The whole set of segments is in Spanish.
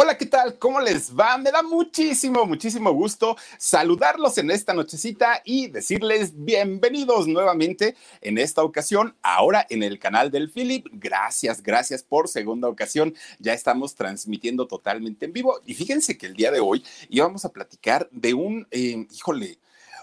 Hola, ¿qué tal? ¿Cómo les va? Me da muchísimo, muchísimo gusto saludarlos en esta nochecita y decirles bienvenidos nuevamente en esta ocasión, ahora en el canal del Philip. Gracias, gracias por segunda ocasión. Ya estamos transmitiendo totalmente en vivo y fíjense que el día de hoy íbamos a platicar de un, eh, híjole,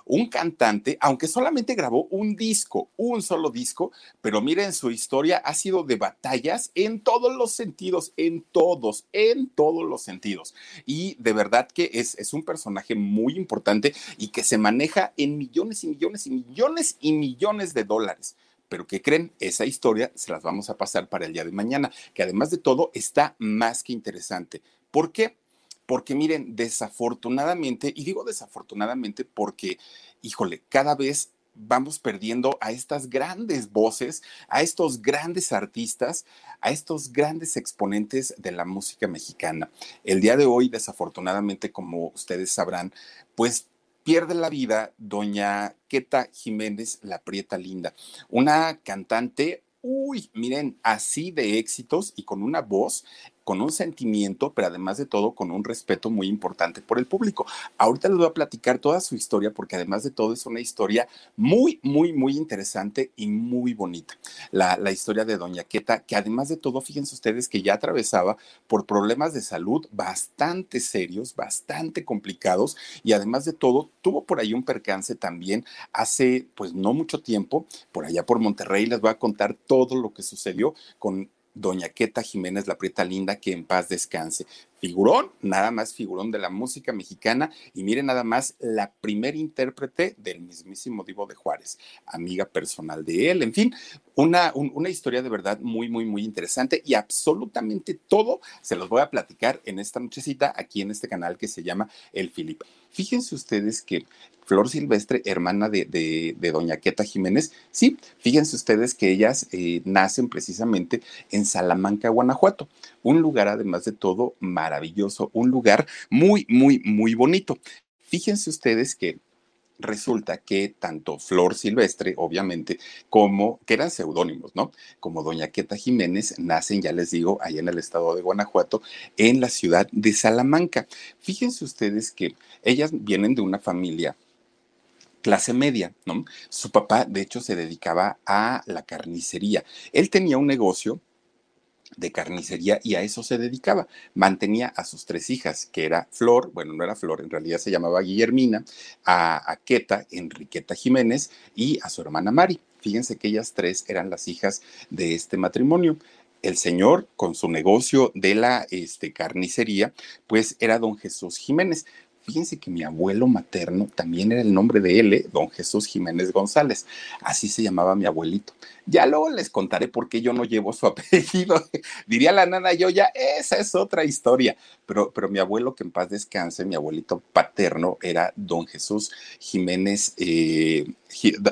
un cantante, aunque solamente grabó un disco, un solo disco, pero miren, su historia ha sido de batallas en todos los sentidos, en todos, en todos los sentidos. Y de verdad que es, es un personaje muy importante y que se maneja en millones y millones y millones y millones de dólares. Pero ¿qué creen? Esa historia se las vamos a pasar para el día de mañana, que además de todo está más que interesante. ¿Por qué? Porque miren, desafortunadamente, y digo desafortunadamente porque, híjole, cada vez vamos perdiendo a estas grandes voces, a estos grandes artistas, a estos grandes exponentes de la música mexicana. El día de hoy, desafortunadamente, como ustedes sabrán, pues pierde la vida doña Queta Jiménez, la Prieta Linda, una cantante uy, miren, así de éxitos y con una voz con un sentimiento, pero además de todo con un respeto muy importante por el público. Ahorita les voy a platicar toda su historia porque además de todo es una historia muy, muy, muy interesante y muy bonita. La, historia de Doña Queta, que además de todo, fíjense ustedes que ya atravesaba por problemas de salud bastante serios, bastante complicados y además de todo tuvo por ahí un percance también hace pues no mucho tiempo, por allá por Monterrey, les voy a contar todo lo que sucedió con doña Queta Jiménez La Prieta Linda, que en paz descanse. Figurón, nada más figurón de la música mexicana y mire nada más la primer intérprete del mismísimo Divo de Juárez, amiga personal de él, en fin, una, una historia de verdad muy, muy, muy interesante y absolutamente todo se los voy a platicar en esta nochecita aquí en este canal que se llama El Filip. Fíjense ustedes que Flor Silvestre, hermana de, doña Queta Jiménez. Sí, fíjense ustedes que ellas eh, nacen precisamente en Salamanca, Guanajuato, un lugar además de todo maravilloso, un lugar muy, muy, muy bonito. Fíjense ustedes que resulta que tanto Flor Silvestre, obviamente, como, que eran seudónimos, ¿no? Como Doña Queta Jiménez, nacen, ya les digo, ahí en el estado de Guanajuato, en la ciudad de Salamanca. Fíjense ustedes que ellas vienen de una familia clase media, ¿no? Su papá, de hecho, se dedicaba a la carnicería. Él tenía un negocio de carnicería y a eso se dedicaba. Mantenía a sus tres hijas, que era Flor, bueno, no era Flor, en realidad se llamaba Guillermina, a, a Queta, Enriqueta Jiménez y a su hermana Mari. Fíjense que ellas tres eran las hijas de este matrimonio el señor con su negocio de la este, carnicería, pues era don Jesús Jiménez. Fíjense que mi abuelo materno también era el nombre de él, ¿eh? don Jesús Jiménez González. Así se llamaba mi abuelito. Ya luego les contaré por qué yo no llevo su apellido. Diría la nana yo ya, esa es otra historia. Pero, pero mi abuelo, que en paz descanse, mi abuelito paterno era don Jesús Jiménez, eh,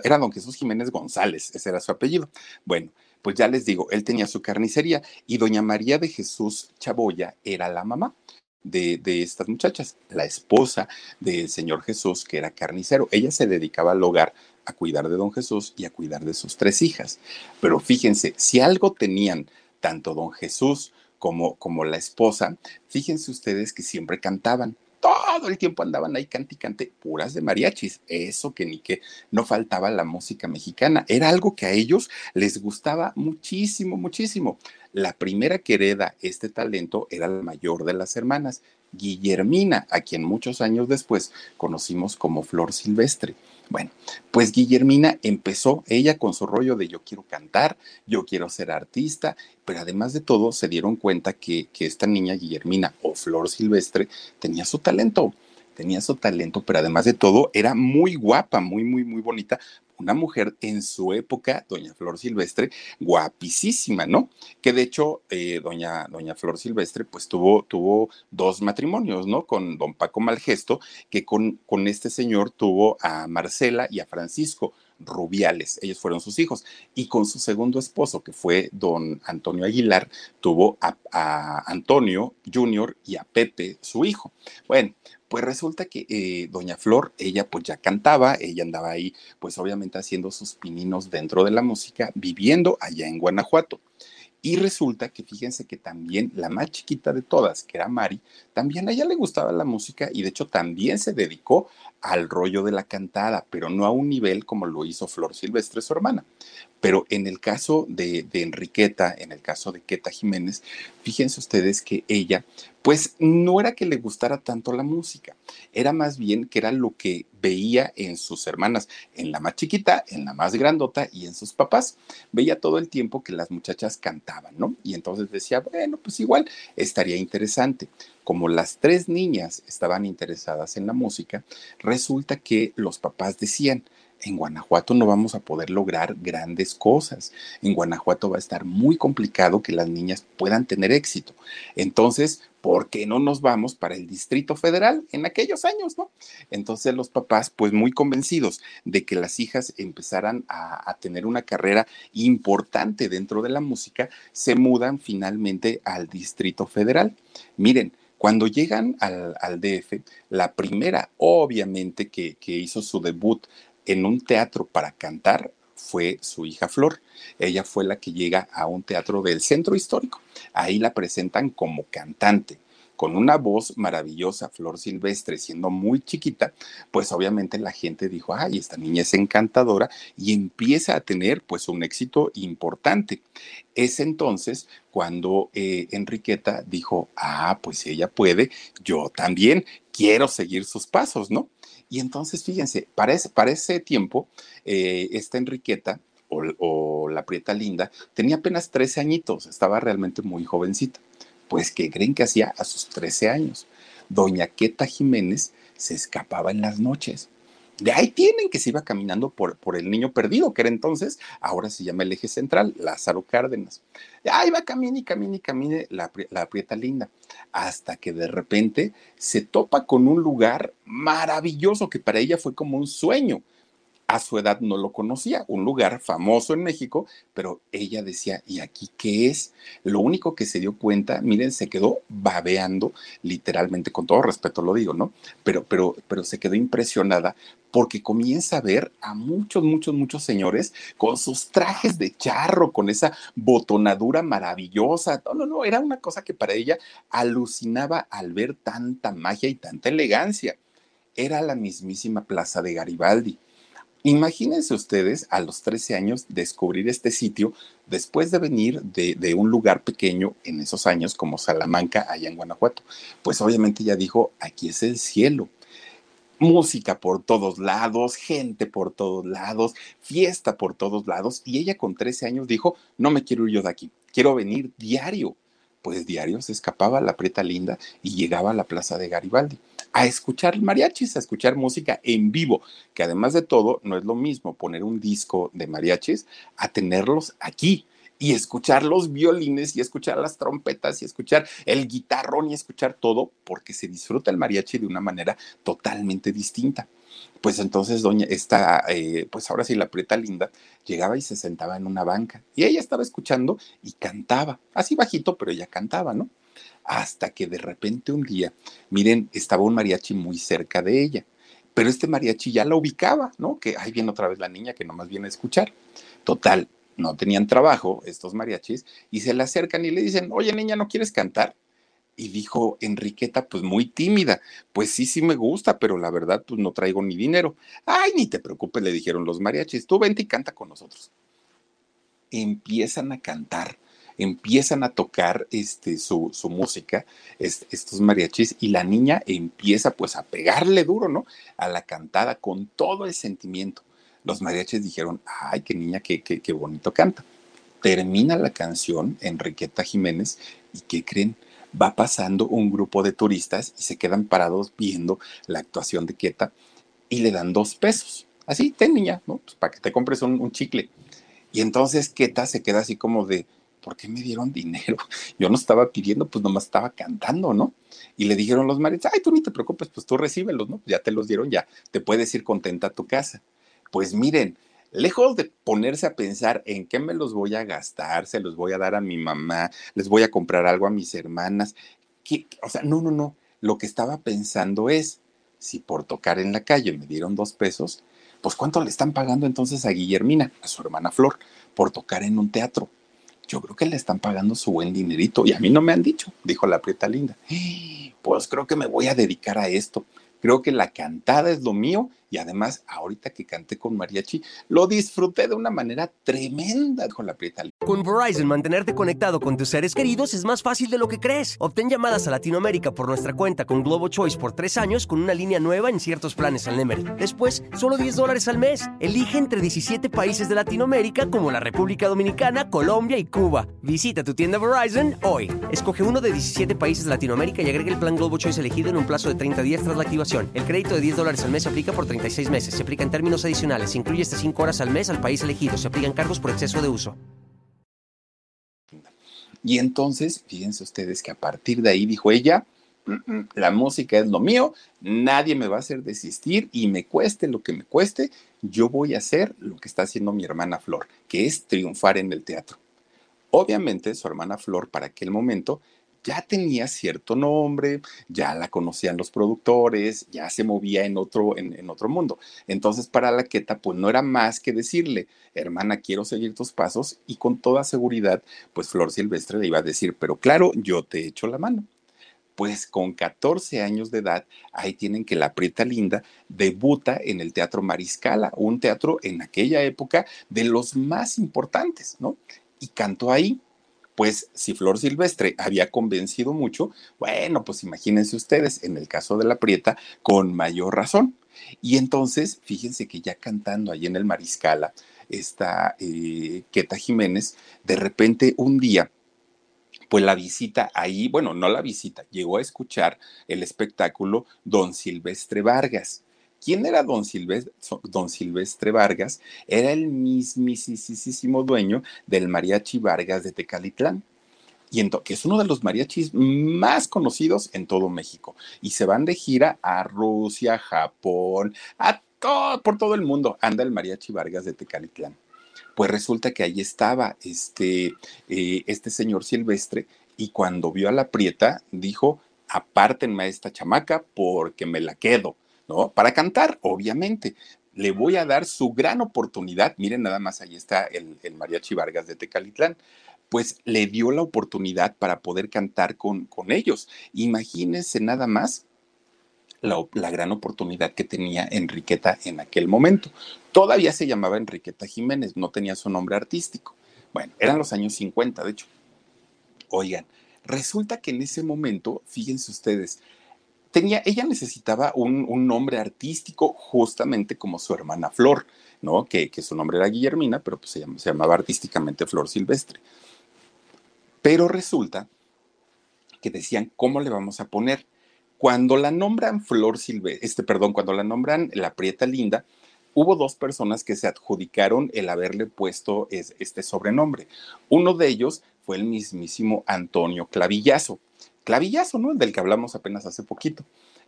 era don Jesús Jiménez González, ese era su apellido. Bueno, pues ya les digo, él tenía su carnicería y doña María de Jesús Chaboya era la mamá de, estas muchachas, la esposa del Señor Jesús, que era carnicero. Ella se dedicaba al hogar a cuidar de don Jesús y a cuidar de sus tres hijas. Pero fíjense, si algo tenían tanto don Jesús como, como la esposa, fíjense ustedes que siempre cantaban todo el tiempo andaban ahí cante y cante puras de mariachis. Eso que ni que no faltaba la música mexicana. Era algo que a ellos les gustaba muchísimo, muchísimo. La primera que hereda este talento era la mayor de las hermanas, Guillermina, a quien muchos años después conocimos como Flor Silvestre. Bueno, pues Guillermina empezó ella con su rollo de yo quiero cantar, yo quiero ser artista, pero además de todo se dieron cuenta que, que esta niña Guillermina o Flor Silvestre tenía su talento tenía su talento, pero además de todo era muy guapa, muy, muy, muy bonita, una mujer en su época, doña Flor Silvestre, guapísima, ¿no? Que de hecho, eh, doña, doña Flor Silvestre, pues tuvo, tuvo dos matrimonios, ¿no? Con don Paco Malgesto, que con, con este señor tuvo a Marcela y a Francisco. Rubiales, ellos fueron sus hijos, y con su segundo esposo, que fue don Antonio Aguilar, tuvo a, a Antonio Junior y a Pepe, su hijo. Bueno, pues resulta que eh, doña Flor, ella pues ya cantaba, ella andaba ahí pues obviamente haciendo sus pininos dentro de la música, viviendo allá en Guanajuato. Y resulta que fíjense que también la más chiquita de todas, que era Mari, también a ella le gustaba la música y de hecho también se dedicó al rollo de la cantada, pero no a un nivel como lo hizo Flor Silvestre, su hermana. Pero en el caso de, Enriqueta, en el caso de Queta Jiménez, fíjense ustedes que ella, pues no era que le gustara tanto la música, era más bien que era lo que veía en sus hermanas, en la más chiquita, en la más grandota y en sus papás. Veía todo el tiempo que las muchachas cantaban, ¿no? Y entonces decía, bueno, pues igual estaría interesante. Como las tres niñas estaban interesadas en la música, resulta que los papás decían, en Guanajuato no vamos a poder lograr grandes cosas. En Guanajuato va a estar muy complicado que las niñas puedan tener éxito. Entonces, ¿por qué no nos vamos para el Distrito Federal en aquellos años, no? Entonces los papás, pues muy convencidos de que las hijas empezaran a, a tener una carrera importante dentro de la música, se mudan finalmente al Distrito Federal. Miren, cuando llegan al, DF, la primera, obviamente, que hizo su debut en un teatro para cantar fue su hija Flor. Ella fue la que llega a un teatro del centro histórico. Ahí la presentan como cantante con una voz maravillosa, Flor Silvestre, siendo muy chiquita, pues obviamente la gente dijo, ay, esta niña es encantadora y empieza a tener pues un éxito importante. Es entonces cuando eh, Enriqueta dijo, ah, pues si ella puede, yo también quiero seguir sus pasos, ¿no? Y entonces, fíjense, para ese, tiempo, eh, esta Enriqueta o, o, la Prieta Linda tenía apenas 13 añitos, estaba realmente muy jovencita. Pues, ¿qué creen que hacía a sus 13 años? Doña Queta Jiménez se escapaba en las noches de ahí tienen que se iba caminando por, por el niño perdido, que era entonces, ahora se llama el eje central, Lázaro Cárdenas. De ahí va, camine y camine y camine la, la linda, hasta que de repente se topa con un lugar maravilloso que para ella fue como un sueño a su edad no lo conocía, un lugar famoso en México, pero ella decía, ¿y aquí qué es? Lo único que se dio cuenta, miren, se quedó babeando, literalmente, con todo respeto lo digo, ¿no? Pero, pero, pero se quedó impresionada porque comienza a ver a muchos, muchos, muchos señores con sus trajes de charro, con esa botonadura maravillosa. No, no, no, era una cosa que para ella alucinaba al ver tanta magia y tanta elegancia. Era la mismísima Plaza de Garibaldi Imagínense ustedes a los 13 años descubrir este sitio después de venir de, un lugar pequeño en esos años como Salamanca, allá en Guanajuato. Pues obviamente ya dijo, aquí es el cielo. Música por todos lados, gente por todos lados, fiesta por todos lados. Y ella con 13 años dijo, no me quiero ir yo de aquí, quiero venir diario. Pues diario se escapaba la Preta Linda y llegaba a la Plaza de Garibaldi a escuchar mariachis, a escuchar música en vivo, que además de todo no es lo mismo poner un disco de mariachis a tenerlos aquí y escuchar los violines y escuchar las trompetas y escuchar el guitarrón y escuchar todo, porque se disfruta el mariachi de una manera totalmente distinta. Pues entonces doña, esta, eh, pues ahora sí la prieta linda, llegaba y se sentaba en una banca y ella estaba escuchando y cantaba, así bajito, pero ella cantaba, ¿no? Hasta que de repente un día, miren, estaba un mariachi muy cerca de ella, pero este mariachi ya la ubicaba, ¿no? Que ahí viene otra vez la niña que nomás viene a escuchar. Total, no tenían trabajo estos mariachis y se le acercan y le dicen, oye niña, ¿no quieres cantar? Y dijo Enriqueta, pues muy tímida, pues sí, sí me gusta, pero la verdad, pues no traigo ni dinero. Ay, ni te preocupes, le dijeron los mariachis, tú vente y canta con nosotros. Empiezan a cantar, empiezan a tocar este, su, su música, estos mariachis, y la niña empieza pues a pegarle duro, ¿no? A la cantada con todo el sentimiento. Los mariachis dijeron, ay, qué niña, qué, qué, qué bonito canta. Termina la canción, Enriqueta Jiménez, y ¿qué creen? va pasando un grupo de turistas y se quedan parados viendo la actuación de Queta y le dan dos pesos. Así, ten niña, ¿no? Pues para que te compres un, chicle. Y entonces Queta se queda así como de, ¿por qué me dieron dinero? Yo no estaba pidiendo, pues nomás estaba cantando, ¿no? Y le dijeron los maridos, ay, tú ni te preocupes, pues tú recíbelos, ¿no? Ya te los dieron, ya te puedes ir contenta a tu casa. Pues miren, lejos de ponerse a pensar en qué me los voy a gastar, se los voy a dar a mi mamá, les voy a comprar algo a mis hermanas, o sea, no, no, no, lo que estaba pensando es, si por tocar en la calle me dieron dos pesos, pues cuánto le están pagando entonces a Guillermina, a su hermana Flor, por tocar en un teatro. Yo creo que le están pagando su buen dinerito y a mí no me han dicho, dijo la prieta linda. Pues creo que me voy a dedicar a esto. Creo que la cantada es lo mío y además ahorita que canté con mariachi, lo disfruté de una manera tremenda con la prieta. Con Verizon, mantenerte conectado con tus seres queridos es más fácil de lo que crees. Obtén llamadas a Latinoamérica por nuestra cuenta con Globo Choice por tres años con una línea nueva en ciertos planes al Nemery. Después, solo 10 dólares al mes. Elige entre 17 países de Latinoamérica como la República Dominicana, Colombia y Cuba. Visita tu tienda Verizon hoy. Escoge uno de 17 países de Latinoamérica y agrega el plan Globo Choice elegido en un plazo de 30 días tras la activación. El crédito de 10 dólares al mes aplica por 36 meses. Se aplica en términos adicionales. Se incluye hasta 5 horas al mes al país elegido. Se aplican cargos por exceso de uso. Y entonces, fíjense ustedes que a partir de ahí dijo ella, la música es lo mío, nadie me va a hacer desistir y me cueste lo que me cueste, yo voy a hacer lo que está haciendo mi hermana Flor, que es triunfar en el teatro. Obviamente su hermana Flor para aquel momento ya tenía cierto nombre, ya la conocían los productores, ya se movía en otro, en, otro mundo. Entonces, para la Queta, pues no era más que decirle, hermana, quiero seguir tus pasos, y con toda seguridad, pues Flor Silvestre le iba a decir, pero claro, yo te echo la mano. Pues con 14 años de edad, ahí tienen que la Prieta Linda debuta en el Teatro Mariscala, un teatro en aquella época de los más importantes, ¿no? Y cantó ahí pues si Flor Silvestre había convencido mucho, bueno, pues imagínense ustedes, en el caso de la Prieta, con mayor razón. Y entonces, fíjense que ya cantando ahí en el Mariscala, esta eh, Queta Jiménez, de repente un día, pues la visita ahí, bueno, no la visita, llegó a escuchar el espectáculo Don Silvestre Vargas. ¿Quién era don Silvestre, Vargas? Era el mismísimo dueño del mariachi Vargas de Tecalitlán. Y que es uno de los mariachis más conocidos en todo México. Y se van de gira a Rusia, Japón, a todo, por todo el mundo. Anda el mariachi Vargas de Tecalitlán. Pues resulta que ahí estaba este, eh, este señor Silvestre y cuando vio a la prieta dijo, apártenme a esta chamaca porque me la quedo. ¿No? Para cantar, obviamente. Le voy a dar su gran oportunidad. Miren, nada más ahí está el, Mariachi Vargas de Tecalitlán pues le dio la oportunidad para poder cantar con, con ellos. Imagínense nada más la, la, gran oportunidad que tenía Enriqueta en aquel momento. Todavía se llamaba Enriqueta Jiménez, no tenía su nombre artístico. Bueno, eran los años 50, de hecho. Oigan, resulta que en ese momento, fíjense ustedes, ella necesitaba un, nombre artístico justamente como su hermana Flor, ¿no? Que, su nombre era Guillermina, pero pues se, se llamaba artísticamente Flor Silvestre. Pero resulta que decían, ¿cómo le vamos a poner? Cuando la nombran Flor Silvestre, este, perdón, cuando la nombran la Prieta Linda, hubo dos personas que se adjudicaron el haberle puesto este sobrenombre. Uno de ellos fue el mismísimo Antonio Clavillazo clavillazo, ¿no? Del que hablamos apenas hace poquito.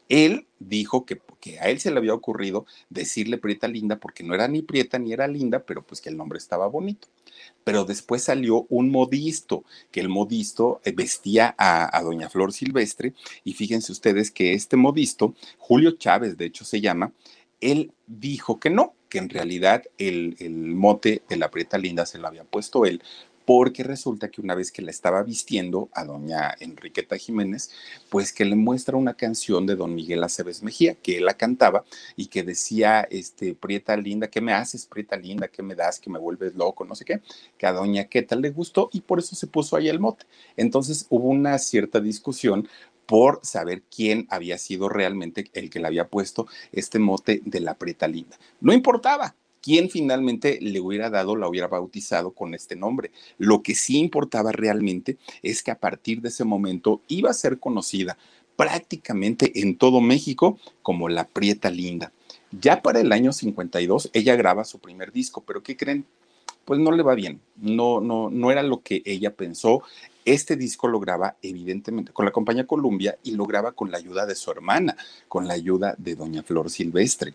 Él dijo que, a él se le había ocurrido decirle Prieta Linda porque no era ni Prieta ni era Linda, pero pues que el nombre estaba bonito. Pero después salió un modisto, que el modisto eh, vestía a, Doña Flor Silvestre, y fíjense ustedes que este modisto, Julio Chávez de hecho se llama, él dijo que no, que en realidad el, el mote de la Prieta Linda se lo había puesto él porque resulta que una vez que la estaba vistiendo a doña Enriqueta Jiménez, pues que le muestra una canción de don Miguel Aceves Mejía, que él la cantaba y que decía, este, Prieta linda, ¿qué me haces, Prieta linda? ¿Qué me das? Que me vuelves loco, no sé qué, que a doña Queta le gustó y por eso se puso ahí el mote. Entonces hubo una cierta discusión por saber quién había sido realmente el que le había puesto este mote de la Prieta linda. No importaba, quién finalmente le hubiera dado, la hubiera bautizado con este nombre. Lo que sí importaba realmente es que a partir de ese momento iba a ser conocida prácticamente en todo México como la Prieta Linda. Ya para el año 52 ella graba su primer disco, pero ¿qué creen? Pues no le va bien, no, no, no era lo que ella pensó. Este disco lo graba evidentemente con la compañía Columbia y lo graba con la ayuda de su hermana, con la ayuda de doña Flor Silvestre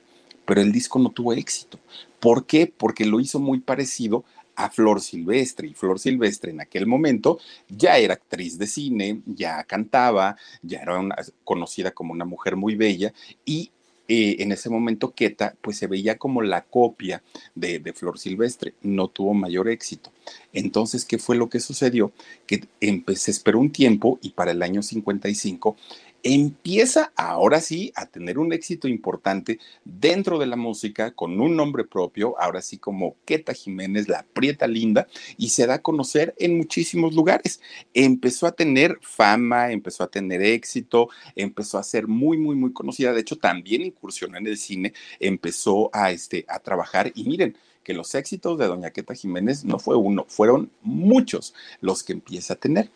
pero el disco no tuvo éxito. ¿Por qué? Porque lo hizo muy parecido a Flor Silvestre y Flor Silvestre en aquel momento ya era actriz de cine, ya cantaba, ya era conocida como una mujer muy bella y eh, en ese momento Queta pues se veía como la copia de, de, Flor Silvestre, no tuvo mayor éxito. Entonces, ¿qué fue lo que sucedió? Que se esperó un tiempo y para el año 55 empieza ahora sí a tener un éxito importante dentro de la música con un nombre propio, ahora sí como Queta Jiménez, la Prieta Linda, y se da a conocer en muchísimos lugares. Empezó a tener fama, empezó a tener éxito, empezó a ser muy, muy, muy conocida. De hecho, también incursionó en el cine, empezó a, este, a trabajar y miren, que los éxitos de Doña Queta Jiménez no fue uno, fueron muchos los que empieza a tener.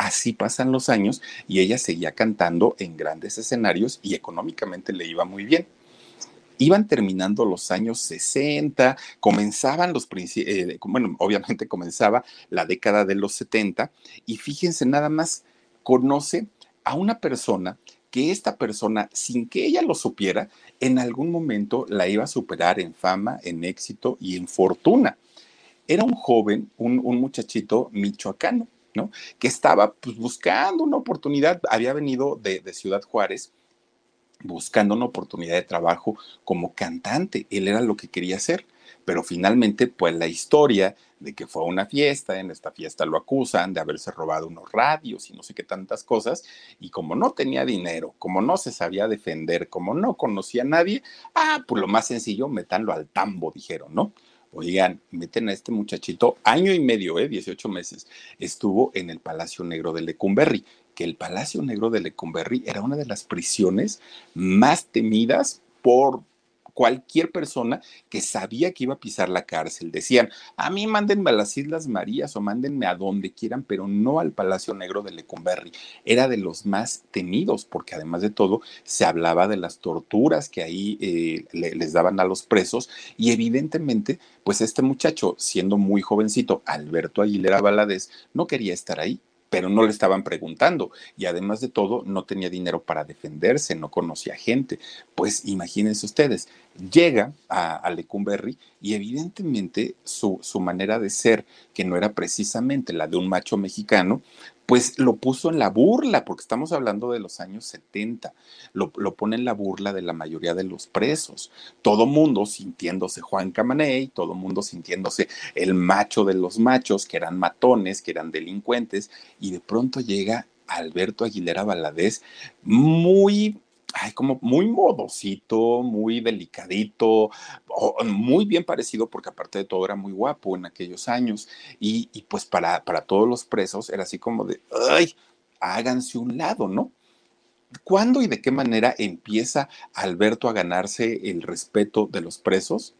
Así pasan los años y ella seguía cantando en grandes escenarios y económicamente le iba muy bien iban terminando los años 60, comenzaban los eh, bueno, obviamente comenzaba la década de los 70 y fíjense nada más, conoce a una persona que esta persona, sin que ella lo supiera, en algún momento la iba a superar en fama, en éxito y en fortuna. Era un joven, un, un muchachito michoacano, Que estaba pues, buscando una oportunidad, había venido de, Ciudad Juárez buscando una oportunidad de trabajo como cantante, él era lo que quería hacer, pero finalmente pues la historia de que fue a una fiesta, en esta fiesta lo acusan de haberse robado unos radios y no sé qué tantas cosas, y como no tenía dinero, como no se sabía defender, como no conocía a nadie, ah, pues lo más sencillo, metanlo al tambo, dijeron, ¿no? Oigan, meten a este muchachito, año y medio, ¿eh? 18 meses, estuvo en el Palacio Negro de Lecumberri, que el Palacio Negro de Lecumberri era una de las prisiones más temidas por cualquier persona que sabía que iba a pisar la cárcel. Decían, a mí mándenme a las Islas Marías o mándenme a donde quieran, pero no al Palacio Negro de Lecumberri. Era de los más temidos, porque además de todo se hablaba de las torturas que ahí eh, les daban a los presos y evidentemente, pues este muchacho, siendo muy jovencito, Alberto Aguilera Valadez, no quería estar ahí pero no le estaban preguntando y además de todo no tenía dinero para defenderse, no conocía gente. Pues imagínense ustedes, llega a, Lecumberri y evidentemente su, su manera de ser, que no era precisamente la de un macho mexicano, pues lo puso en la burla, porque estamos hablando de los años 70, lo, lo, pone en la burla de la mayoría de los presos. Todo mundo sintiéndose Juan Camaney, todo mundo sintiéndose el macho de los machos, que eran matones, que eran delincuentes, y de pronto llega Alberto Aguilera Valadez muy ay, como muy modosito, muy delicadito, muy bien parecido, porque aparte de todo era muy guapo en aquellos años. Y, pues para, para todos los presos era así como de, ay, háganse un lado, ¿no? ¿Cuándo y de qué manera empieza Alberto a ganarse el respeto de los presos?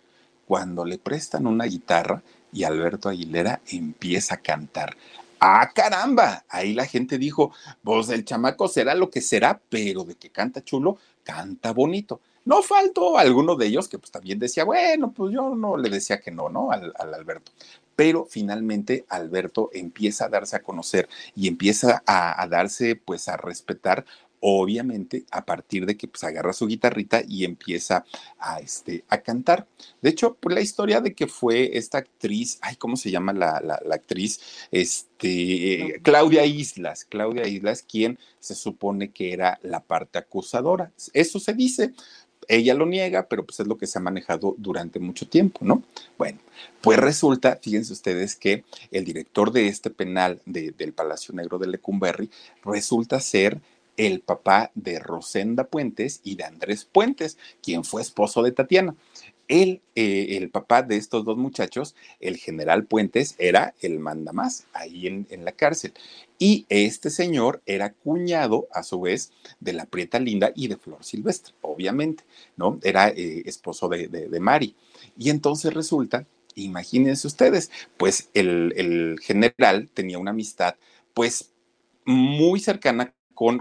Cuando le prestan una guitarra y Alberto Aguilera empieza a cantar. Ah, caramba, ahí la gente dijo, pues el chamaco será lo que será, pero de que canta chulo, canta bonito. No faltó alguno de ellos que pues también decía, bueno, pues yo no le decía que no, ¿no? Al, al Alberto. Pero finalmente Alberto empieza a darse a conocer y empieza a, a darse pues a respetar obviamente a partir de que pues agarra su guitarrita y empieza a, este, a cantar. De hecho, pues la historia de que fue esta actriz, ay, ¿cómo se llama la, la, actriz? Este, Claudia Islas, Claudia Islas, quien se supone que era la parte acusadora. Eso se dice. ella lo niega, pero pues es lo que se ha manejado durante mucho tiempo, ¿no? Bueno, pues resulta, fíjense ustedes que el director de este penal del Palacio Negro de Lecumberri resulta ser el papá de Rosenda Puentes y de Andrés Puentes, quien fue esposo de Tatiana. Él, eh, el papá de estos dos muchachos, el general Puentes, era el mandamás ahí en, en, la cárcel. Y este señor era cuñado, a su vez, de la Prieta Linda y de Flor Silvestre, obviamente, ¿no? Era eh, esposo de, de, de Mari. Y entonces resulta, imagínense ustedes, pues el, el general tenía una amistad, pues muy cercana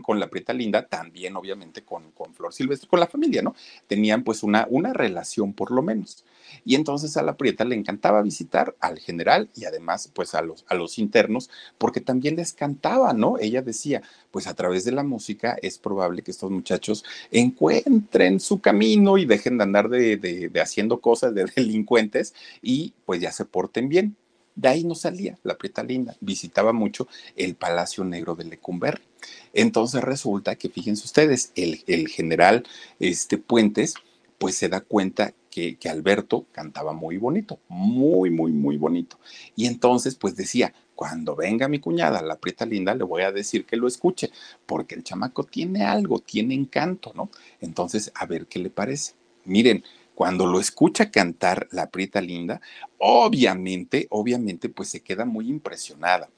con, la Prieta Linda, también obviamente con, con, Flor Silvestre, con la familia, ¿no? Tenían pues una, una relación por lo menos. Y entonces a la Prieta le encantaba visitar al general y además pues a los, a los internos, porque también les cantaba, ¿no? Ella decía, pues a través de la música es probable que estos muchachos encuentren su camino y dejen de andar de, de, haciendo cosas de delincuentes y pues ya se porten bien. De ahí no salía la Prieta Linda, visitaba mucho el Palacio Negro de Lecumberri. Entonces resulta que, fíjense ustedes, el, general este, Puentes, pues se da cuenta que, que, Alberto cantaba muy bonito, muy, muy, muy bonito. Y entonces, pues decía, cuando venga mi cuñada, la Prieta Linda, le voy a decir que lo escuche, porque el chamaco tiene algo, tiene encanto, ¿no? Entonces, a ver qué le parece. Miren, cuando lo escucha cantar la Prieta Linda, obviamente, obviamente, pues se queda muy impresionada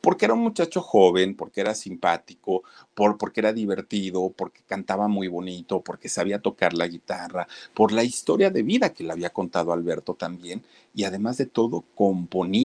porque era un muchacho joven, porque era simpático, por, porque era divertido, porque cantaba muy bonito, porque sabía tocar la guitarra, por la historia de vida que le había contado Alberto también, y además de todo, componía.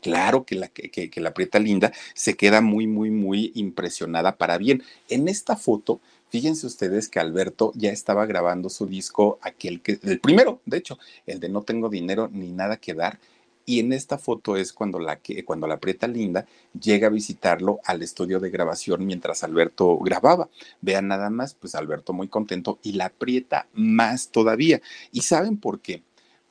Claro que la, que, la Prieta Linda se queda muy, muy, muy impresionada para bien. En esta foto, fíjense ustedes que Alberto ya estaba grabando su disco, aquel que, el primero, de hecho, el de No tengo dinero ni nada que dar. Y en esta foto es cuando la, cuando la Prieta Linda llega a visitarlo al estudio de grabación mientras Alberto grababa. Vean nada más, pues Alberto muy contento y la Prieta más todavía. ¿Y saben por qué?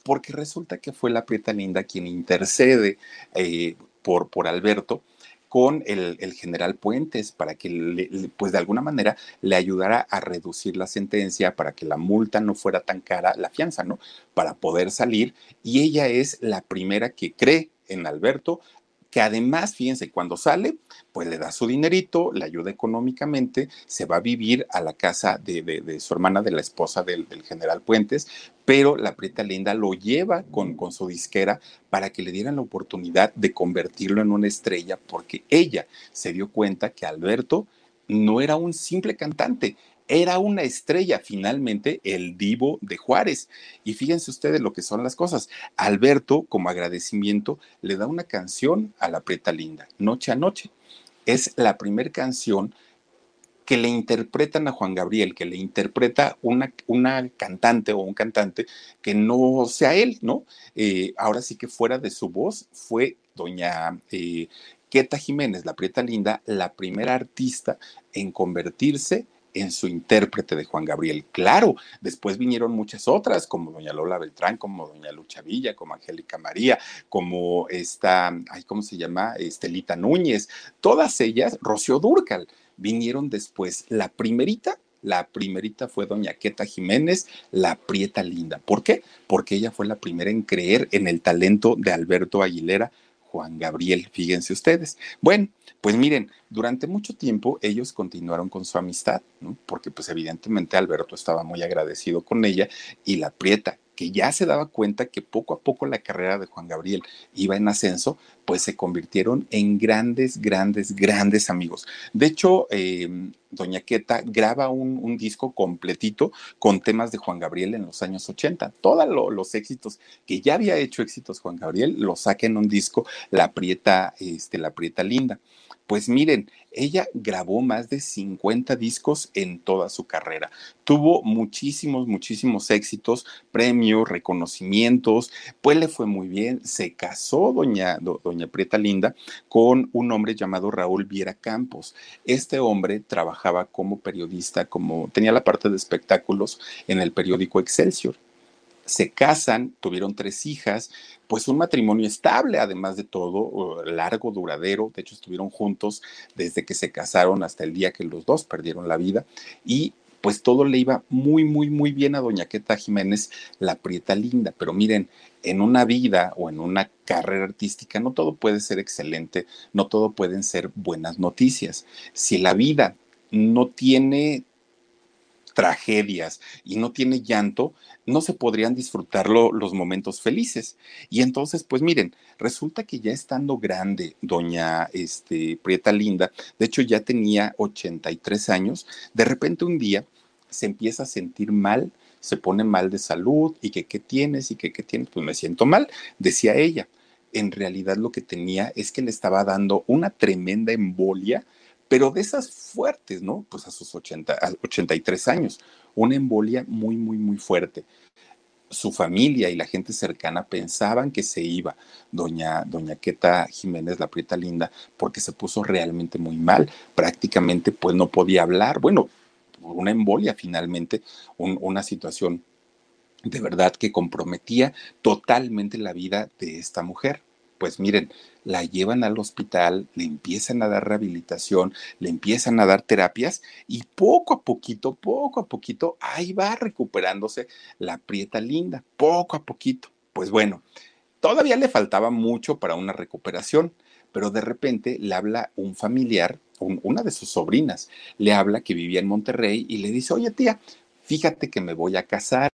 Porque resulta que fue la Prieta Linda quien intercede eh, por, por Alberto con el, el, general Puentes para que, le, pues de alguna manera, le ayudara a reducir la sentencia, para que la multa no fuera tan cara, la fianza, ¿no? Para poder salir. Y ella es la primera que cree en Alberto, que además, fíjense, cuando sale, pues le da su dinerito, le ayuda económicamente, se va a vivir a la casa de, su hermana, de la esposa del, general Puentes, pero la Prieta Linda lo lleva con su disquera para que le dieran la oportunidad de convertirlo en una estrella, porque ella se dio cuenta que Alberto no era un simple cantante, era una estrella finalmente el divo de Juárez. Y fíjense ustedes lo que son las cosas. Alberto, como agradecimiento, le da una canción a la Preta Linda, Noche a Noche. Es la primera canción que le interpretan a Juan Gabriel, que le interpreta una, una cantante o un cantante que no sea él, ¿no? Eh, ahora sí que fuera de su voz fue doña eh, Queta Jiménez, la Prieta Linda, la primera artista en convertirse en su intérprete de Juan Gabriel. Claro, después vinieron muchas otras, como doña Lola Beltrán, como doña Lucha Villa, como Angélica María, como esta, ay, ¿cómo se llama? Estelita Núñez. Todas ellas, Rocío Durcal, vinieron después. La primerita la primerita fue doña Queta Jiménez, la prieta linda. ¿Por qué? Porque ella fue la primera en creer en el talento de Alberto Aguilera, Juan Gabriel, fíjense ustedes. Bueno, pues miren, durante mucho tiempo ellos continuaron con su amistad, ¿no? porque pues evidentemente Alberto estaba muy agradecido con ella y la prieta, que ya se daba cuenta que poco a poco la carrera de Juan Gabriel iba en ascenso, pues se convirtieron en grandes, grandes, grandes amigos. De hecho, eh, Doña Queta graba un, disco completito con temas de Juan Gabriel en los años 80. Todos lo, los éxitos que ya había hecho éxitos Juan Gabriel, los saca en un disco, La Prieta, este, La Prieta Linda. Pues miren, ella grabó más de 50 discos en toda su carrera. Tuvo muchísimos, muchísimos éxitos, premios, reconocimientos, pues le fue muy bien. Se casó doña, doña Prieta Linda con un hombre llamado Raúl Viera Campos. Este hombre trabajaba como periodista, como tenía la parte de espectáculos en el periódico Excelsior se casan, tuvieron tres hijas, pues un matrimonio estable, además de todo, largo, duradero. De hecho, estuvieron juntos desde que se casaron hasta el día que los dos perdieron la vida. Y pues todo le iba muy, muy, muy bien a doña Queta Jiménez, la prieta linda. Pero miren, en una vida o en una carrera artística no todo puede ser excelente, no todo pueden ser buenas noticias. Si la vida no tiene tragedias y no tiene llanto, no se podrían disfrutarlo los momentos felices. Y entonces, pues miren, resulta que ya estando grande, doña este, Prieta Linda, de hecho ya tenía 83 años, de repente un día se empieza a sentir mal, se pone mal de salud y que qué tienes y que qué tienes, pues me siento mal, decía ella. En realidad lo que tenía es que le estaba dando una tremenda embolia pero de esas fuertes, ¿no? Pues a sus 80, 83 años, una embolia muy, muy, muy fuerte. Su familia y la gente cercana pensaban que se iba doña, doña Queta Jiménez, la prieta linda, porque se puso realmente muy mal. Prácticamente, pues no podía hablar. Bueno, una embolia finalmente, una situación de verdad que comprometía totalmente la vida de esta mujer pues miren, la llevan al hospital, le empiezan a dar rehabilitación, le empiezan a dar terapias y poco a poquito, poco a poquito, ahí va recuperándose la prieta linda, poco a poquito. Pues bueno, todavía le faltaba mucho para una recuperación, pero de repente le habla un familiar, una de sus sobrinas, le habla que vivía en Monterrey y le dice, oye tía, fíjate que me voy a casar.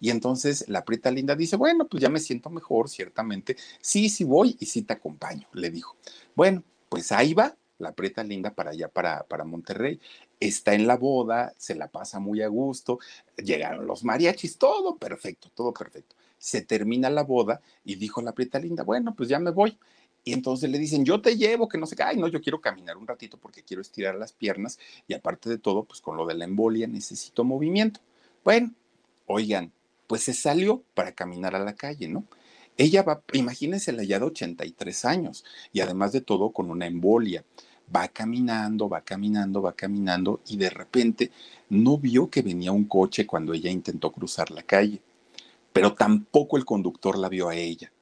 Y entonces la prieta linda dice, bueno, pues ya me siento mejor, ciertamente. Sí, sí voy y sí te acompaño, le dijo. Bueno, pues ahí va la prieta linda para allá, para, para Monterrey. Está en la boda, se la pasa muy a gusto, llegaron los mariachis, todo perfecto, todo perfecto. Se termina la boda y dijo la prieta linda, bueno, pues ya me voy. Y entonces le dicen, yo te llevo, que no sé qué, ay, no, yo quiero caminar un ratito porque quiero estirar las piernas y aparte de todo, pues con lo de la embolia necesito movimiento. Bueno, oigan, pues se salió para caminar a la calle, ¿no? Ella va, imagínense la ya de 83 años y además de todo con una embolia. Va caminando, va caminando, va caminando y de repente no vio que venía un coche cuando ella intentó cruzar la calle, pero tampoco el conductor la vio a ella.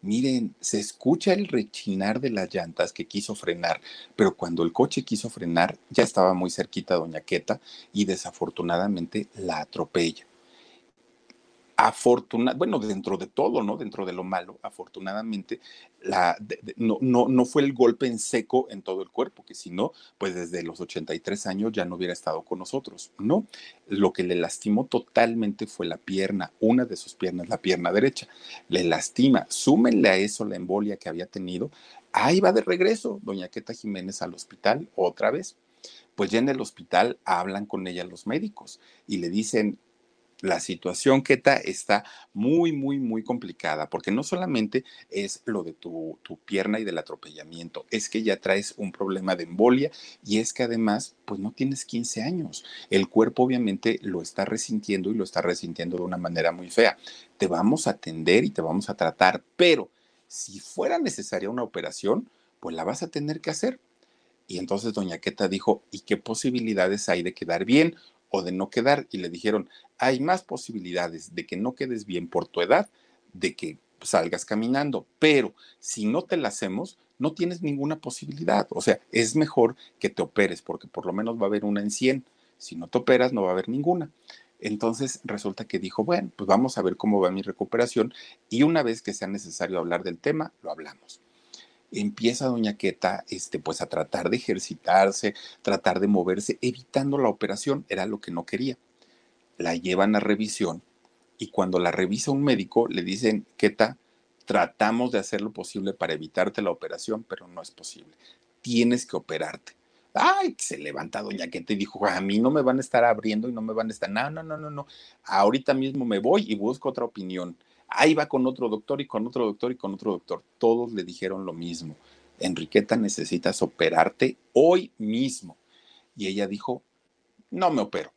Miren, se escucha el rechinar de las llantas que quiso frenar, pero cuando el coche quiso frenar ya estaba muy cerquita Doña Queta y desafortunadamente la atropella afortunadamente, bueno, dentro de todo, ¿no? Dentro de lo malo, afortunadamente, la, no, no, no fue el golpe en seco en todo el cuerpo, que si no, pues desde los 83 años ya no hubiera estado con nosotros, ¿no? Lo que le lastimó totalmente fue la pierna, una de sus piernas, la pierna derecha. Le lastima, súmenle a eso la embolia que había tenido. Ahí va de regreso, doña Queta Jiménez al hospital otra vez pues ya en el hospital hablan con ella los médicos y le dicen, la situación, Keta, está muy, muy, muy complicada, porque no solamente es lo de tu, tu, pierna y del atropellamiento, es que ya traes un problema de embolia y es que además, pues no tienes 15 años. El cuerpo obviamente lo está resintiendo y lo está resintiendo de una manera muy fea. Te vamos a atender y te vamos a tratar, pero si fuera necesaria una operación, pues la vas a tener que hacer. Y entonces doña Queta dijo, ¿y qué posibilidades hay de quedar bien? O de no quedar y le dijeron, hay más posibilidades de que no quedes bien por tu edad, de que salgas caminando, pero si no te la hacemos, no tienes ninguna posibilidad. O sea, es mejor que te operes porque por lo menos va a haber una en 100. Si no te operas, no va a haber ninguna. Entonces resulta que dijo, bueno, pues vamos a ver cómo va mi recuperación y una vez que sea necesario hablar del tema, lo hablamos empieza doña Queta este, pues a tratar de ejercitarse, tratar de moverse, evitando la operación, era lo que no quería. La llevan a revisión y cuando la revisa un médico le dicen, Queta, tratamos de hacer lo posible para evitarte la operación, pero no es posible. Tienes que operarte. Ay, se levanta doña Queta y dijo, a mí no me van a estar abriendo y no me van a estar, no, no, no, no, no, ahorita mismo me voy y busco otra opinión. Ahí va con otro doctor y con otro doctor y con otro doctor. Todos le dijeron lo mismo. Enriqueta, necesitas operarte hoy mismo. Y ella dijo, no me opero.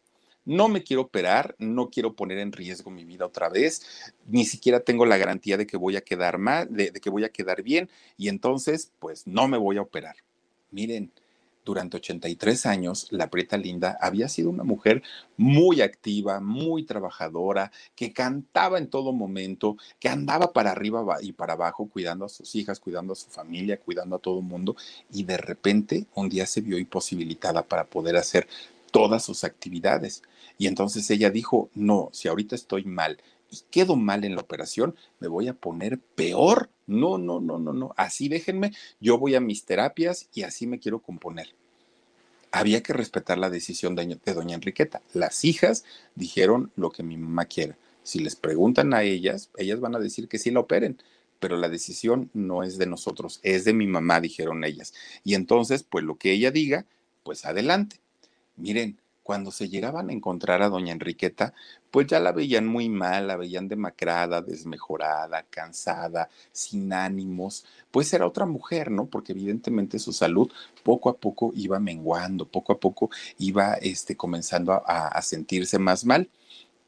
No me quiero operar, no quiero poner en riesgo mi vida otra vez, ni siquiera tengo la garantía de que voy a quedar mal, de, de que voy a quedar bien, y entonces, pues no me voy a operar. Miren, durante 83 años, la Prieta Linda había sido una mujer muy activa, muy trabajadora, que cantaba en todo momento, que andaba para arriba y para abajo cuidando a sus hijas, cuidando a su familia, cuidando a todo el mundo, y de repente un día se vio imposibilitada para poder hacer todas sus actividades. Y entonces ella dijo, no, si ahorita estoy mal y quedo mal en la operación, me voy a poner peor. No, no, no, no, no. Así déjenme, yo voy a mis terapias y así me quiero componer. Había que respetar la decisión de, doña Enriqueta. Las hijas dijeron lo que mi mamá quiera. Si les preguntan a ellas, ellas van a decir que sí la operen, pero la decisión no es de nosotros, es de mi mamá, dijeron ellas. Y entonces, pues lo que ella diga, pues adelante. Miren, cuando se llegaban a encontrar a doña Enriqueta, pues ya la veían muy mal, la veían demacrada, desmejorada, cansada, sin ánimos, pues era otra mujer, ¿no? Porque evidentemente su salud poco a poco iba menguando, poco a poco iba este, comenzando a, a sentirse más mal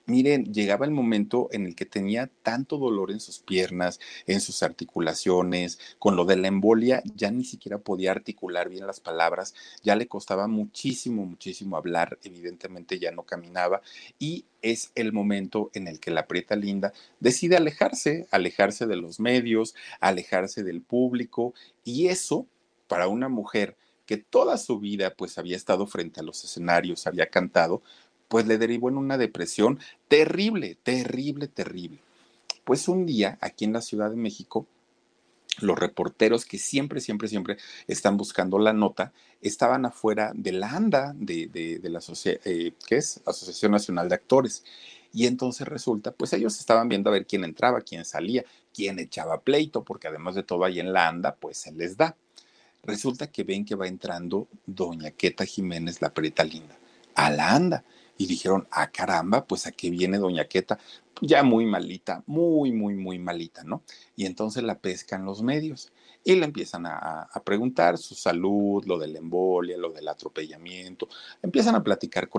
miren, llegaba el momento en el que tenía tanto dolor en sus piernas, en sus articulaciones, con lo de la embolia, ya ni siquiera podía articular bien las palabras, ya le costaba muchísimo, muchísimo hablar, evidentemente ya no caminaba y es el momento en el que la prieta linda decide alejarse, alejarse de los medios, alejarse del público y eso para una mujer que toda su vida pues había estado frente a los escenarios, había cantado, pues le derivó en una depresión terrible, terrible, terrible. Pues un día, aquí en la Ciudad de México, los reporteros que siempre, siempre, siempre están buscando la nota, estaban afuera de la ANDA, de, la eh, ¿qué es? Asociación Nacional de Actores. Y entonces resulta, pues ellos estaban viendo a ver quién entraba, quién salía, quién echaba pleito, porque además de todo ahí en la ANDA, pues se les da. Resulta que ven que va entrando doña Queta Jiménez, la perita linda, a la ANDA y dijeron, ah, caramba, pues a qué viene Doña Queta, ya muy malita, muy, muy, muy malita, ¿no? Y entonces la pescan los medios y le empiezan a, preguntar su salud, lo de la embolia, lo del atropellamiento. Empiezan a platicar con...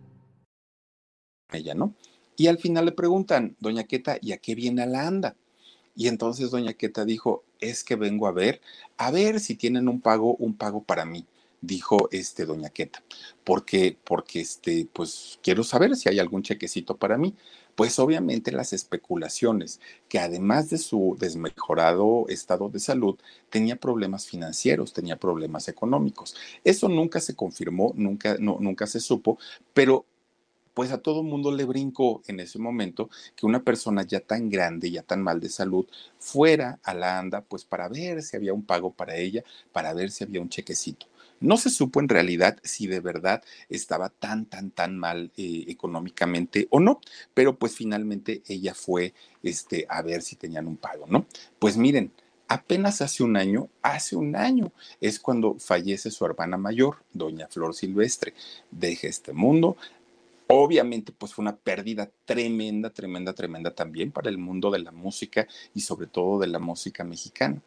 Ella, ¿no? Y al final le preguntan, doña Queta, ¿y a qué viene la anda? Y entonces doña Queta dijo, es que vengo a ver, a ver si tienen un pago, un pago para mí, dijo este doña Queta, porque, porque este, pues quiero saber si hay algún chequecito para mí. Pues obviamente las especulaciones, que además de su desmejorado estado de salud, tenía problemas financieros, tenía problemas económicos. Eso nunca se confirmó, nunca, no, nunca se supo, pero pues a todo mundo le brincó en ese momento que una persona ya tan grande, ya tan mal de salud, fuera a la ANDA, pues para ver si había un pago para ella, para ver si había un chequecito. No se supo en realidad si de verdad estaba tan, tan, tan mal eh, económicamente o no, pero pues finalmente ella fue este, a ver si tenían un pago, ¿no? Pues miren, apenas hace un año, hace un año, es cuando fallece su hermana mayor, doña Flor Silvestre. Deja este mundo. Obviamente, pues fue una pérdida tremenda, tremenda, tremenda también para el mundo de la música y sobre todo de la música mexicana.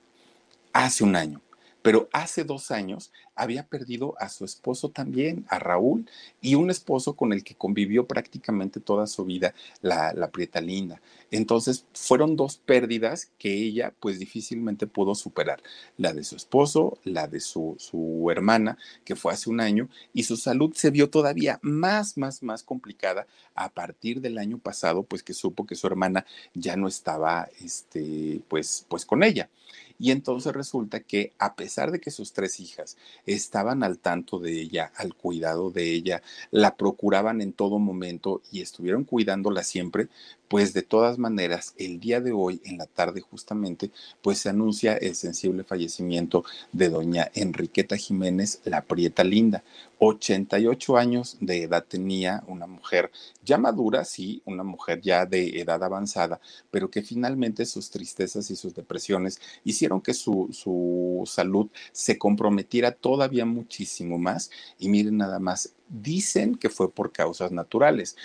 Hace un año. Pero hace dos años había perdido a su esposo también, a Raúl, y un esposo con el que convivió prácticamente toda su vida, la, la Prieta Linda. Entonces fueron dos pérdidas que ella pues difícilmente pudo superar, la de su esposo, la de su, su hermana, que fue hace un año, y su salud se vio todavía más, más, más complicada a partir del año pasado, pues que supo que su hermana ya no estaba, este, pues, pues con ella. Y entonces resulta que a pesar de que sus tres hijas estaban al tanto de ella, al cuidado de ella, la procuraban en todo momento y estuvieron cuidándola siempre, pues de todas maneras, el día de hoy, en la tarde justamente, pues se anuncia el sensible fallecimiento de doña Enriqueta Jiménez, la Prieta Linda. 88 años de edad tenía una mujer ya madura, sí, una mujer ya de edad avanzada, pero que finalmente sus tristezas y sus depresiones hicieron que su, su salud se comprometiera todavía muchísimo más. Y miren nada más, dicen que fue por causas naturales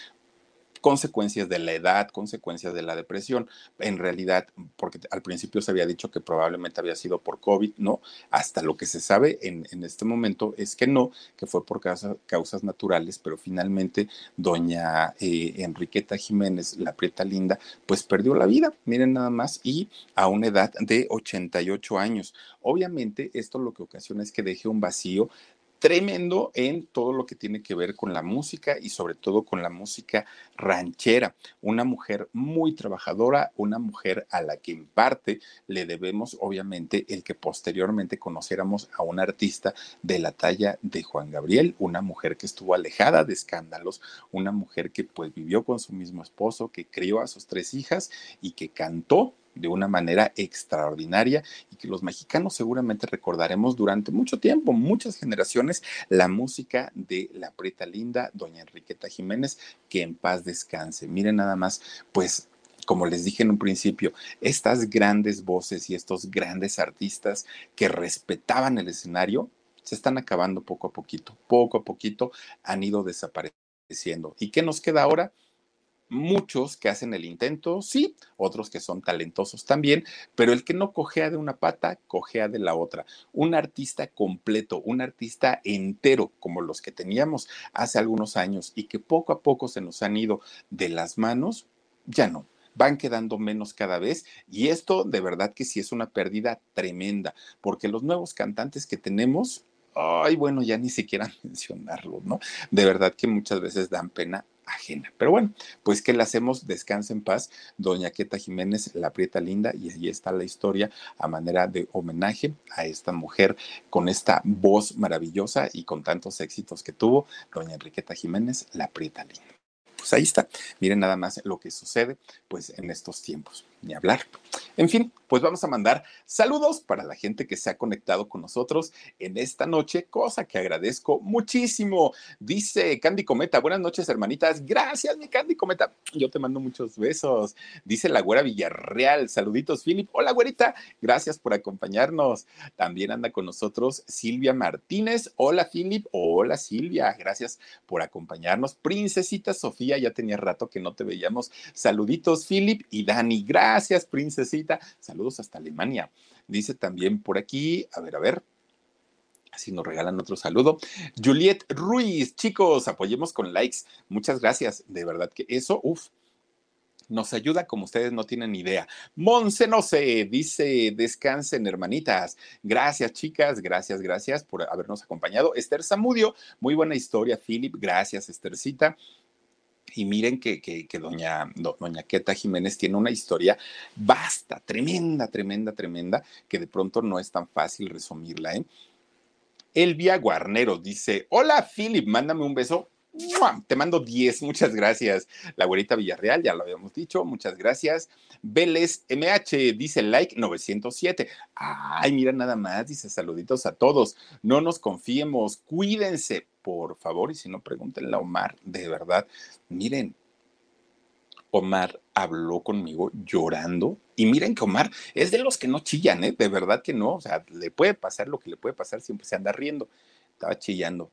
consecuencias de la edad, consecuencias de la depresión. En realidad, porque al principio se había dicho que probablemente había sido por COVID, no, hasta lo que se sabe en, este momento es que no, que fue por causas naturales, pero finalmente doña eh, Enriqueta Jiménez, la prieta linda, pues perdió la vida, miren nada más, y a una edad de 88 años. Obviamente, esto lo que ocasiona es que deje un vacío tremendo en todo lo que tiene que ver con la música y sobre todo con la música ranchera. Una mujer muy trabajadora, una mujer a la que en parte le debemos obviamente el que posteriormente conociéramos a una artista de la talla de Juan Gabriel, una mujer que estuvo alejada de escándalos, una mujer que pues vivió con su mismo esposo, que crió a sus tres hijas y que cantó de una manera extraordinaria y que los mexicanos seguramente recordaremos durante mucho tiempo, muchas generaciones, la música de la Preta Linda, doña Enriqueta Jiménez, que en paz descanse. Miren nada más, pues como les dije en un principio, estas grandes voces y estos grandes artistas que respetaban el escenario se están acabando poco a poquito, poco a poquito han ido desapareciendo. ¿Y qué nos queda ahora? Muchos que hacen el intento, sí, otros que son talentosos también, pero el que no cojea de una pata, cojea de la otra. Un artista completo, un artista entero, como los que teníamos hace algunos años y que poco a poco se nos han ido de las manos, ya no van quedando menos cada vez y esto de verdad que sí es una pérdida tremenda, porque los nuevos cantantes que tenemos, ay, bueno, ya ni siquiera mencionarlo, ¿no? De verdad que muchas veces dan pena ajena. Pero bueno, pues que le hacemos, descansa en paz, doña Queta Jiménez, la prieta linda, y allí está la historia a manera de homenaje a esta mujer con esta voz maravillosa y con tantos éxitos que tuvo, doña Enriqueta Jiménez, la prieta linda. Pues ahí está, miren nada más lo que sucede pues en estos tiempos ni hablar. En fin, pues vamos a mandar saludos para la gente que se ha conectado con nosotros en esta noche, cosa que agradezco muchísimo. Dice Candy Cometa, buenas noches hermanitas, gracias mi Candy Cometa, yo te mando muchos besos. Dice la güera Villarreal, saluditos Philip, hola güerita, gracias por acompañarnos. También anda con nosotros Silvia Martínez, hola Philip, hola Silvia, gracias por acompañarnos. Princesita Sofía, ya tenía rato que no te veíamos. Saluditos Philip y Dani, gracias Gracias, princesita. Saludos hasta Alemania. Dice también por aquí, a ver, a ver. Así nos regalan otro saludo. Juliet Ruiz, chicos, apoyemos con likes. Muchas gracias. De verdad que eso, uff, nos ayuda como ustedes no tienen idea. Monse no sé, dice, descansen hermanitas. Gracias chicas, gracias, gracias por habernos acompañado. Esther Zamudio, muy buena historia, Philip, gracias Esthercita. Y miren que, que, doña, doña Queta Jiménez tiene una historia vasta, tremenda, tremenda, tremenda, que de pronto no es tan fácil resumirla. ¿eh? Elvia Guarnero dice, hola Philip, mándame un beso. Te mando 10, muchas gracias. La güerita Villarreal, ya lo habíamos dicho, muchas gracias. Vélez MH dice like 907. Ay, mira nada más, dice saluditos a todos. No nos confiemos, cuídense, por favor, y si no, pregúntenle a Omar, de verdad. Miren, Omar habló conmigo llorando. Y miren que Omar es de los que no chillan, ¿eh? De verdad que no. O sea, le puede pasar lo que le puede pasar, siempre se anda riendo. Estaba chillando.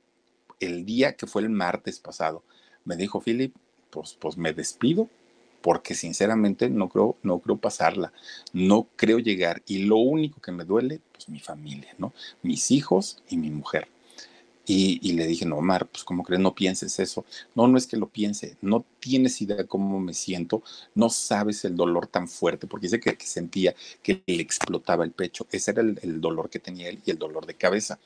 El día que fue el martes pasado, me dijo Philip, pues, pues me despido, porque sinceramente no creo, no creo pasarla, no creo llegar. Y lo único que me duele, pues mi familia, ¿no? Mis hijos y mi mujer. Y, le dije, no, Omar, pues ¿cómo crees? No pienses eso. No, no es que lo piense, no tienes idea de cómo me siento, no sabes el dolor tan fuerte, porque dice que, sentía que le explotaba el pecho. Ese era el, dolor que tenía él y el dolor de cabeza.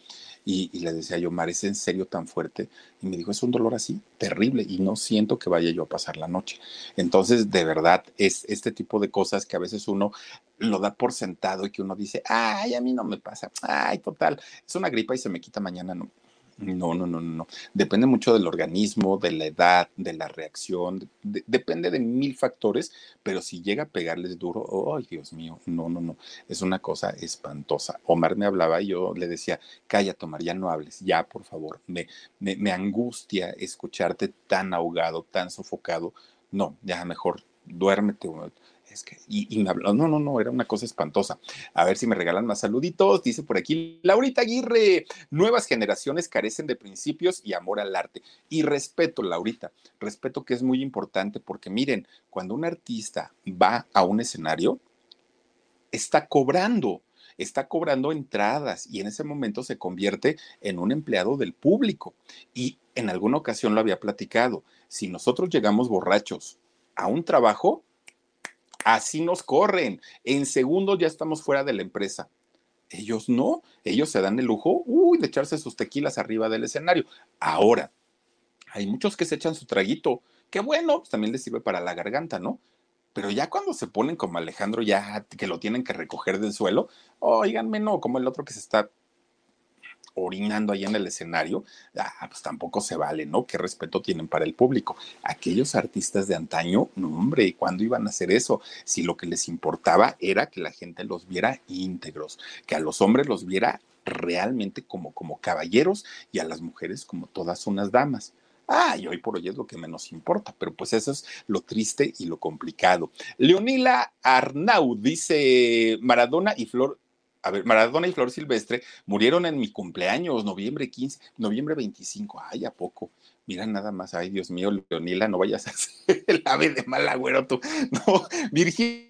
Y, y, le decía yo, Omar, ¿es en serio tan fuerte? Y me dijo, es un dolor así, terrible, y no siento que vaya yo a pasar la noche. Entonces, de verdad, es este tipo de cosas que a veces uno lo da por sentado y que uno dice, ay, a mí no me pasa, ay, total, es una gripa y se me quita mañana, no. No, no, no, no. Depende mucho del organismo, de la edad, de la reacción, depende de mil factores, pero si llega a pegarles duro, ay, Dios mío, no, no, no, es una cosa espantosa. Omar me hablaba y yo le decía, cállate, Omar, ya no hables, ya, por favor, me, me, me angustia escucharte tan ahogado, tan sofocado. No, ya mejor duérmete, es que, y, me habló, no, no, no, era una cosa espantosa. A ver si me regalan más saluditos. Dice por aquí, Laurita Aguirre, nuevas generaciones carecen de principios y amor al arte. Y respeto, Laurita, respeto que es muy importante porque miren, cuando un artista va a un escenario, está cobrando está cobrando entradas y en ese momento se convierte en un empleado del público. Y en alguna ocasión lo había platicado, si nosotros llegamos borrachos a un trabajo, Así nos corren. En segundos ya estamos fuera de la empresa. Ellos no, ellos se dan el lujo, uy, de echarse sus tequilas arriba del escenario. Ahora, hay muchos que se echan su traguito. Qué bueno, pues también les sirve para la garganta, ¿no? Pero ya cuando se ponen como Alejandro, ya que lo tienen que recoger del suelo, oiganme, no, como el otro que se está orinando ahí en el escenario, ah, pues tampoco se vale, ¿no? ¿Qué respeto tienen para el público? Aquellos artistas de antaño, no, hombre, ¿cuándo iban a hacer eso? Si lo que les importaba era que la gente los viera íntegros, que a los hombres los viera realmente como, como caballeros y a las mujeres como todas unas damas. Ah, y hoy por hoy es lo que menos importa, pero pues eso es lo triste y lo complicado. Leonila Arnau dice Maradona y Flor a ver, Maradona y Flor Silvestre murieron en mi cumpleaños, noviembre 15, noviembre 25. Ay, ¿a poco? Mira nada más, ay, Dios mío, Leonila, no vayas a ser el ave de mal agüero tú. No, Virginia.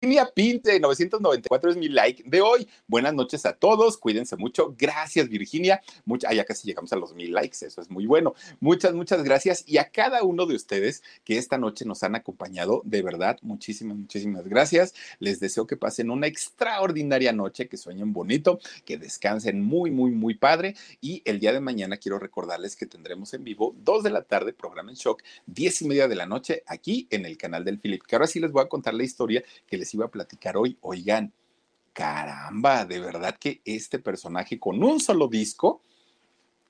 Virginia Pinte, 994 es mi like de hoy. Buenas noches a todos, cuídense mucho. Gracias, Virginia. Mucha, ah, ya casi llegamos a los mil likes, eso es muy bueno. Muchas, muchas gracias. Y a cada uno de ustedes que esta noche nos han acompañado, de verdad, muchísimas, muchísimas gracias. Les deseo que pasen una extraordinaria noche, que sueñen bonito, que descansen muy, muy, muy padre. Y el día de mañana quiero recordarles que tendremos en vivo, dos de la tarde, programa en shock, diez y media de la noche, aquí en el canal del Philip, que ahora sí les voy a contar la historia que les iba a platicar hoy, oigan, caramba, de verdad que este personaje con un solo disco,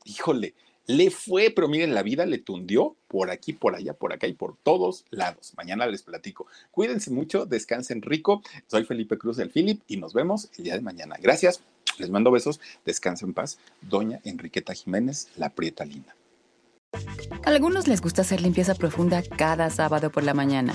híjole, le fue, pero miren, la vida le tundió por aquí, por allá, por acá y por todos lados. Mañana les platico. Cuídense mucho, descansen rico. Soy Felipe Cruz del Philip y nos vemos el día de mañana. Gracias, les mando besos, descansen en paz. Doña Enriqueta Jiménez, la prieta linda. A algunos les gusta hacer limpieza profunda cada sábado por la mañana.